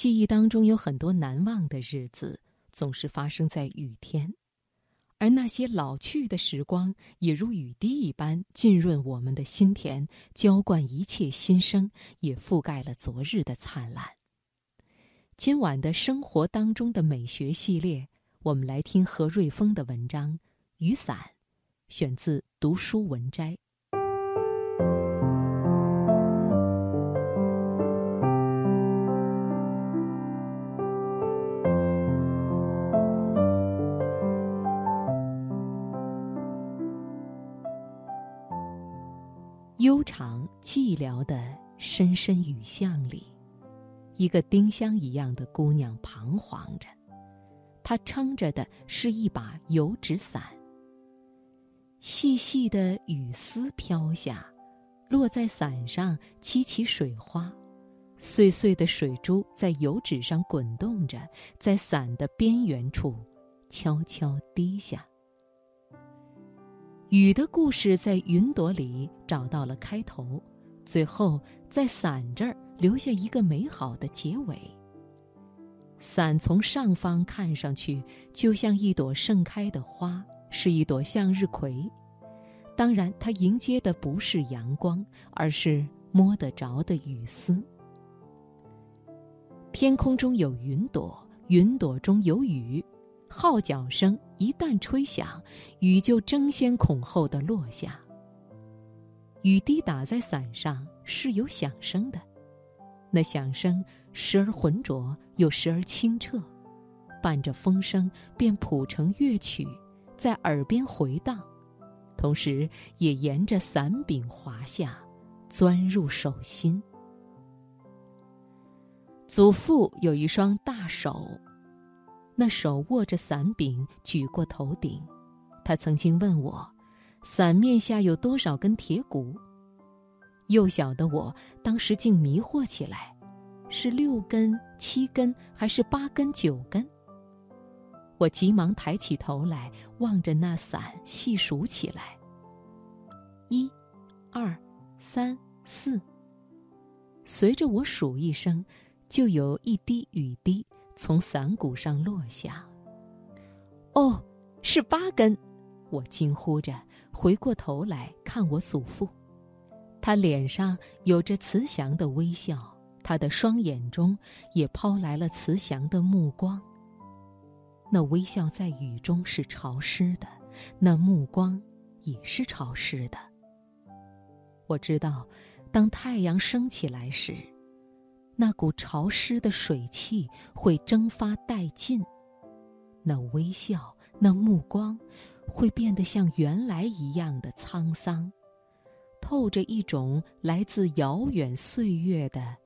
记忆当中有很多难忘的日子，总是发生在雨天，而那些老去的时光，也如雨滴一般浸润我们的心田，浇灌一切新生，也覆盖了昨日的灿烂。今晚的生活当中的美学系列，我们来听何瑞峰的文章《雨伞》，选自《读书文摘》。悠长寂寥的深深雨巷里，一个丁香一样的姑娘彷徨着。她撑着的是一把油纸伞。细细的雨丝飘下，落在伞上，激起水花。碎碎的水珠在油纸上滚动着，在伞的边缘处悄悄滴下。雨的故事在云朵里找到了开头，最后在伞这儿留下一个美好的结尾。伞从上方看上去就像一朵盛开的花，是一朵向日葵。当然，它迎接的不是阳光，而是摸得着的雨丝。天空中有云朵，云朵中有雨。号角声一旦吹响，雨就争先恐后的落下。雨滴打在伞上是有响声的，那响声时而浑浊，又时而清澈，伴着风声便谱成乐曲，在耳边回荡，同时也沿着伞柄滑下，钻入手心。祖父有一双大手。那手握着伞柄，举过头顶。他曾经问我：“伞面下有多少根铁骨？”幼小的我当时竟迷惑起来：是六根、七根，还是八根、九根？我急忙抬起头来，望着那伞，细数起来：一、二、三、四。随着我数一声，就有一滴雨滴。从伞骨上落下。哦，是八根！我惊呼着，回过头来看我祖父，他脸上有着慈祥的微笑，他的双眼中也抛来了慈祥的目光。那微笑在雨中是潮湿的，那目光也是潮湿的。我知道，当太阳升起来时。那股潮湿的水汽会蒸发殆尽，那微笑，那目光，会变得像原来一样的沧桑，透着一种来自遥远岁月的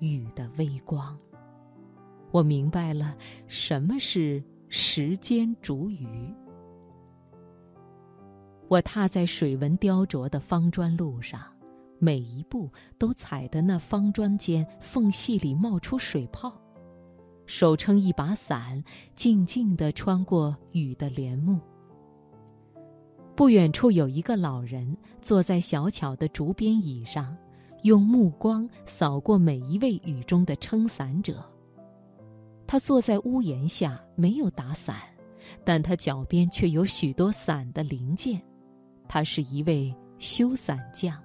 雨的微光。我明白了什么是时间煮雨。我踏在水纹雕琢的方砖路上。每一步都踩得那方砖间缝隙里冒出水泡，手撑一把伞，静静地穿过雨的帘幕。不远处有一个老人坐在小巧的竹编椅上，用目光扫过每一位雨中的撑伞者。他坐在屋檐下，没有打伞，但他脚边却有许多伞的零件。他是一位修伞匠。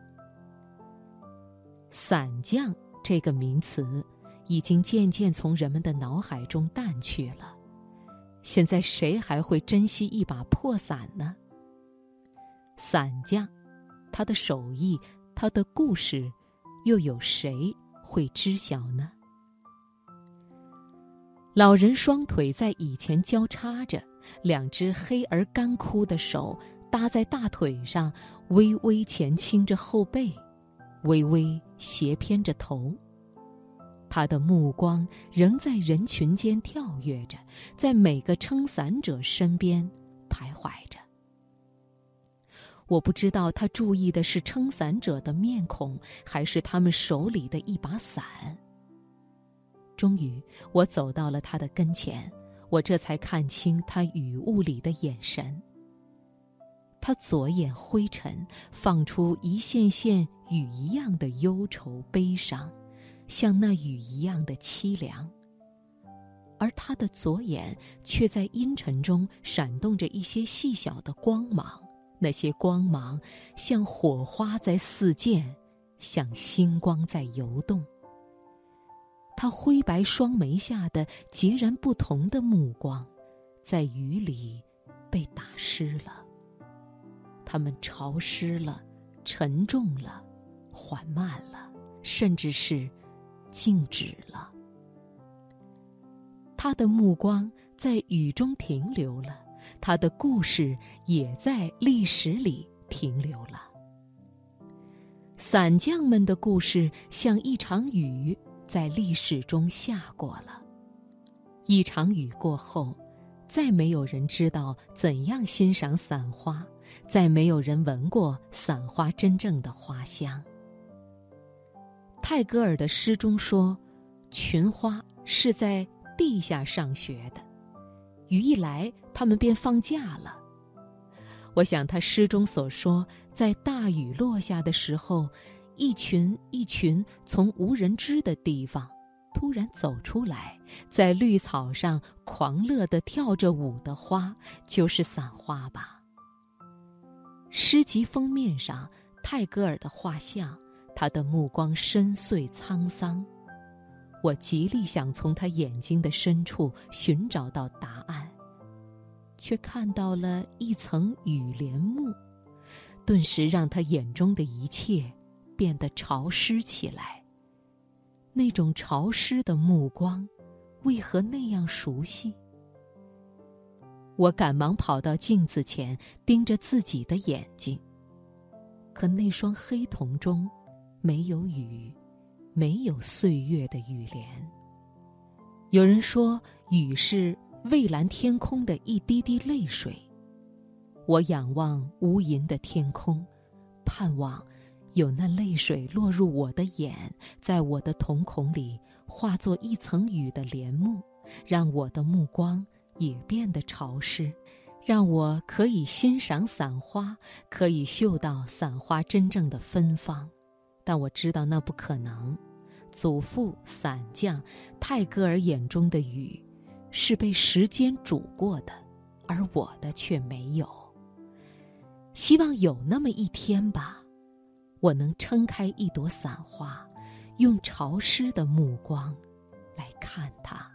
伞匠这个名词，已经渐渐从人们的脑海中淡去了。现在谁还会珍惜一把破伞呢？伞匠，他的手艺，他的故事，又有谁会知晓呢？老人双腿在椅前交叉着，两只黑而干枯的手搭在大腿上，微微前倾着后背。微微斜偏着头，他的目光仍在人群间跳跃着，在每个撑伞者身边徘徊着。我不知道他注意的是撑伞者的面孔，还是他们手里的一把伞。终于，我走到了他的跟前，我这才看清他雨雾里的眼神。他左眼灰尘，放出一线线雨一样的忧愁悲伤，像那雨一样的凄凉。而他的左眼却在阴沉中闪动着一些细小的光芒，那些光芒像火花在四溅，像星光在游动。他灰白双眉下的截然不同的目光，在雨里被打湿了。它们潮湿了，沉重了，缓慢了，甚至是静止了。他的目光在雨中停留了，他的故事也在历史里停留了。伞匠们的故事像一场雨，在历史中下过了。一场雨过后，再没有人知道怎样欣赏伞花，再没有人闻过伞花真正的花香。泰戈尔的诗中说：“群花是在。”地下上学的，雨一来，他们便放假了。我想他诗中所说，在大雨落下的时候，一群一群从无人知的地方突然走出来，在绿草上狂乐地跳着舞的花，就是伞花吧。诗集封面上，泰戈尔的画像，他的目光深邃沧桑。我极力想从他眼睛的深处寻找到答案，却看到了一层雨帘幕，顿时让他眼中的一切变得潮湿起来。那种潮湿的目光，为何那样熟悉？我赶忙跑到镜子前，盯着自己的眼睛，可那双黑瞳中没有雨。没有岁月的雨帘。有人说，雨是蔚蓝天空的一滴滴泪水。我仰望无垠的天空，盼望有那泪水落入我的眼，在我的瞳孔里化作一层雨的帘幕，让我的目光也变得潮湿，让我可以欣赏伞花，可以嗅到伞花真正的芬芳。但我知道那不可能。祖父伞匠泰戈尔眼中的雨，是被时间煮过的，而我的却没有。希望有那么一天吧，我能撑开一朵伞花，用潮湿的目光来看它。